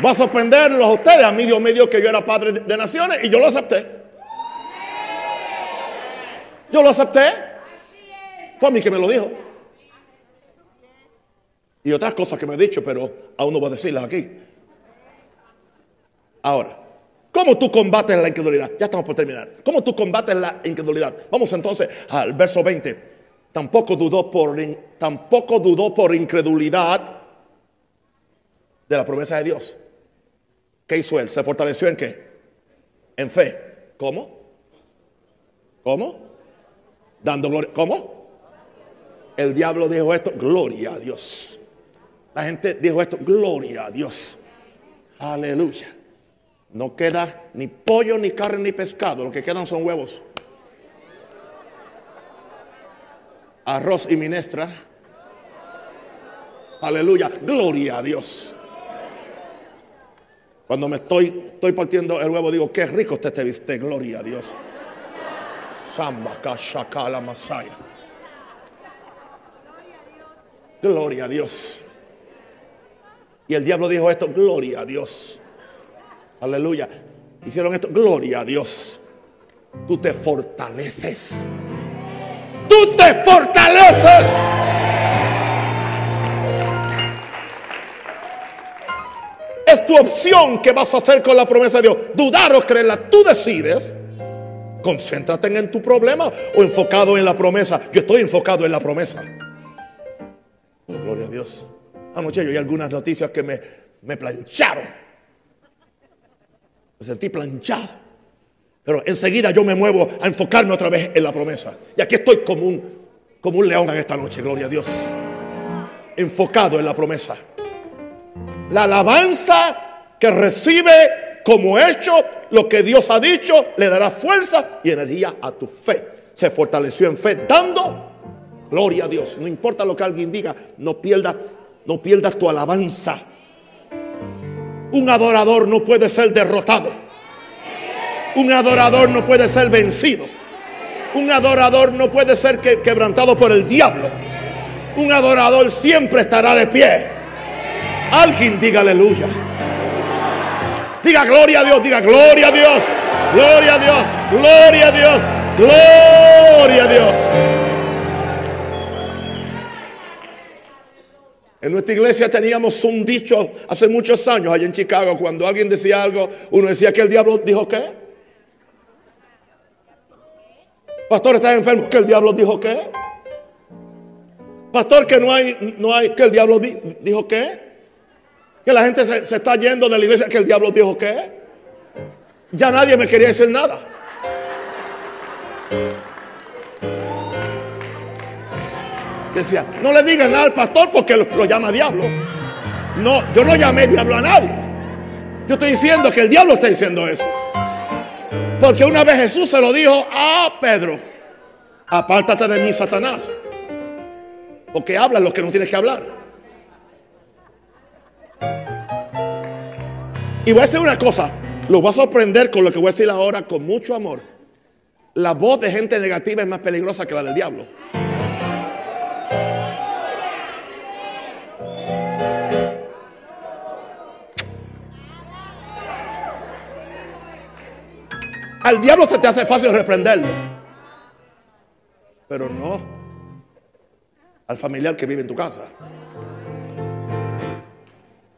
va a sorprenderlos a ustedes. A mí Dios me dio que yo era padre de naciones y yo lo acepté. Yo lo acepté. Fue a mí que me lo dijo. Y otras cosas que me ha dicho, pero aún no voy a decirlas aquí. Ahora, ¿cómo tú combates la incredulidad? Ya estamos por terminar. ¿Cómo tú combates la incredulidad? Vamos entonces al verso 20. Tampoco dudó por, tampoco dudó por incredulidad de la promesa de Dios. ¿Qué hizo él? ¿Se fortaleció en qué? En fe. ¿Cómo? ¿Cómo? Dando gloria. ¿Cómo? El diablo dijo esto, gloria a Dios. La gente dijo esto, gloria a Dios. Aleluya. No queda ni pollo, ni carne, ni pescado. Lo que quedan son huevos. Arroz y minestra. Aleluya. Gloria a Dios. Cuando me estoy, estoy partiendo el huevo, digo, qué rico usted te viste, gloria a Dios. Samba la Masaya. Gloria a Dios. Y el diablo dijo esto, gloria a Dios. Aleluya. Hicieron esto, gloria a Dios. Tú te fortaleces. Tú te fortaleces. Tu opción que vas a hacer con la promesa de Dios. Dudar o creerla. Tú decides. Concéntrate en tu problema o enfocado en la promesa. Yo estoy enfocado en la promesa. Oh, gloria a Dios. Anoche yo oí algunas noticias que me, me plancharon. Me sentí planchado. Pero enseguida yo me muevo a enfocarme otra vez en la promesa. Y aquí estoy como un, como un león en esta noche, gloria a Dios. Enfocado en la promesa. La alabanza que recibe como hecho lo que Dios ha dicho, le dará fuerza y energía a tu fe. Se fortaleció en fe dando gloria a Dios. No importa lo que alguien diga, no pierdas, no tu alabanza. Un adorador no puede ser derrotado. Un adorador no puede ser vencido. Un adorador no puede ser quebrantado por el diablo. Un adorador siempre estará de pie. Alguien diga aleluya. Diga gloria a Dios, diga gloria a Dios, gloria a Dios, gloria a Dios, gloria a Dios. En nuestra iglesia teníamos un dicho hace muchos años allá en Chicago, cuando alguien decía algo, uno decía que el diablo dijo qué. Pastor está enfermo, que el diablo dijo qué. Pastor que no hay, no hay, que el diablo dijo qué. Que la gente se, está yendo de la iglesia que el diablo dijo que ya nadie me quería decir nada. Decía, no le digan nada al pastor porque lo, llama diablo. No, yo no llamé diablo a nadie. Yo estoy diciendo que el diablo está diciendo eso. Porque una vez Jesús se lo dijo a Pedro, apártate de mí, Satanás. Porque hablas lo que no tienes que hablar. Y voy a decir una cosa, lo voy a sorprender con lo que voy a decir ahora con mucho amor. La voz de gente negativa es más peligrosa que la del diablo. Al diablo se te hace fácil reprenderlo. Pero no al familiar que vive en tu casa.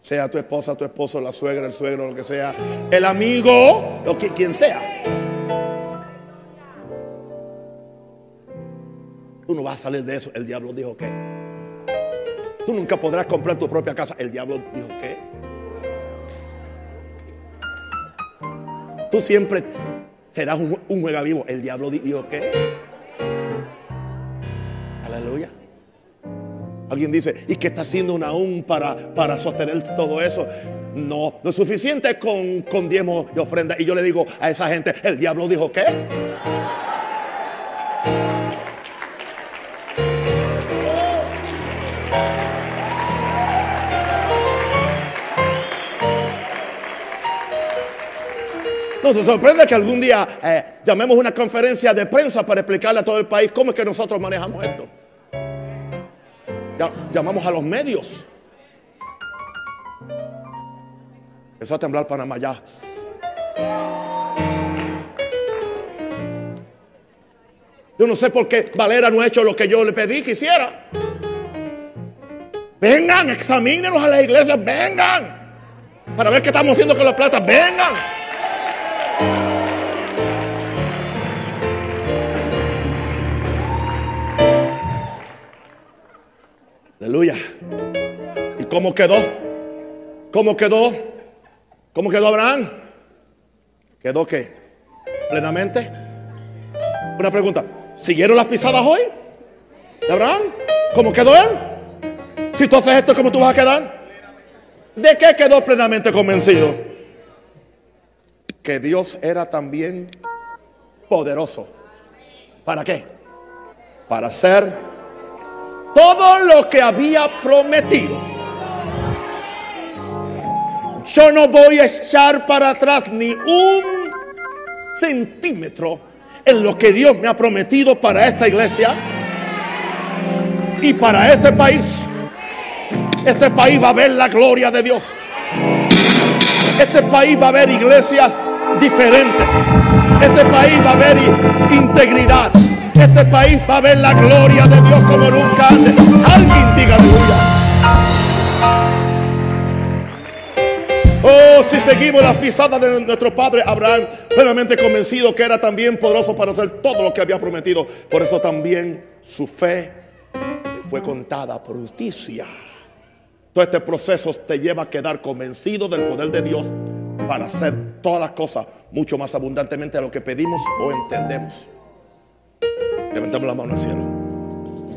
Sea tu esposa, tu esposo, la suegra, el suegro, lo que sea. El amigo, lo que quien sea. Tú no vas a salir de eso. El diablo dijo que. Tú nunca podrás comprar tu propia casa. El diablo dijo que. Tú siempre serás un, un juega vivo. El diablo dijo que. Aleluya. Alguien dice, ¿y qué está haciendo una aún para, para sostener todo eso? No, no es suficiente con, con diezmo y ofrenda. Y yo le digo a esa gente, el diablo dijo, ¿qué? No te sorprende que algún día eh, llamemos una conferencia de prensa para explicarle a todo el país cómo es que nosotros manejamos esto. Llamamos a los medios. Empezó a temblar Panamá ya. Yo no sé por qué Valera no ha hecho lo que yo le pedí que hiciera. Vengan, examínenos a las iglesias, vengan. Para ver qué estamos haciendo con la plata, vengan. Aleluya. ¿Y cómo quedó? ¿Cómo quedó? ¿Cómo quedó Abraham? ¿Quedó qué? ¿Plenamente? Una pregunta. ¿Siguieron las pisadas hoy? ¿De Abraham? ¿Cómo quedó él? Si tú haces esto, ¿cómo tú vas a quedar? ¿De qué quedó plenamente convencido? Que Dios era también poderoso. ¿Para qué? Para hacer todo lo que había prometido. Yo no voy a echar para atrás ni un centímetro en lo que Dios me ha prometido para esta iglesia y para este país. Este país va a ver la gloria de Dios. Este país va a ver iglesias diferentes. Este país va a ver integridad. Este país va a ver la gloria de Dios como nunca antes. Alguien diga aleluya. Oh, si seguimos las pisadas de nuestro padre Abraham, plenamente convencido que era también poderoso para hacer todo lo que había prometido. Por eso también su fe fue contada por justicia. Todo este proceso te lleva a quedar convencido del poder de Dios para hacer todas las cosas mucho más abundantemente a lo que pedimos o entendemos. Levantamos la mano al cielo.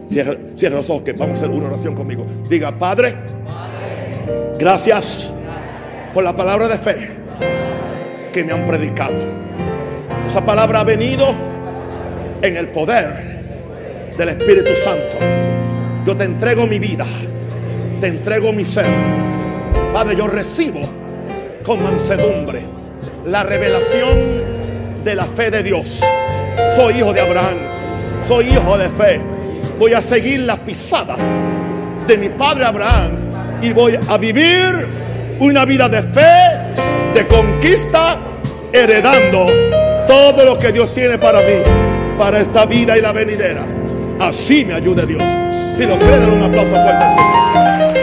Cierra, los ojos que vamos a hacer una oración conmigo. Diga, Padre, gracias por la palabra de fe que me han predicado. Esa palabra ha venido en el poder del Espíritu Santo. Yo te entrego mi vida, te entrego mi ser. Padre, yo recibo con mansedumbre la revelación de la fe de Dios. Soy hijo de Abraham soy hijo de fe. Voy a seguir las pisadas de mi padre Abraham y voy a vivir una vida de fe, de conquista, heredando todo lo que Dios tiene para mí, para esta vida y la venidera. Así me ayude Dios. Si lo creen, un aplauso fuerte.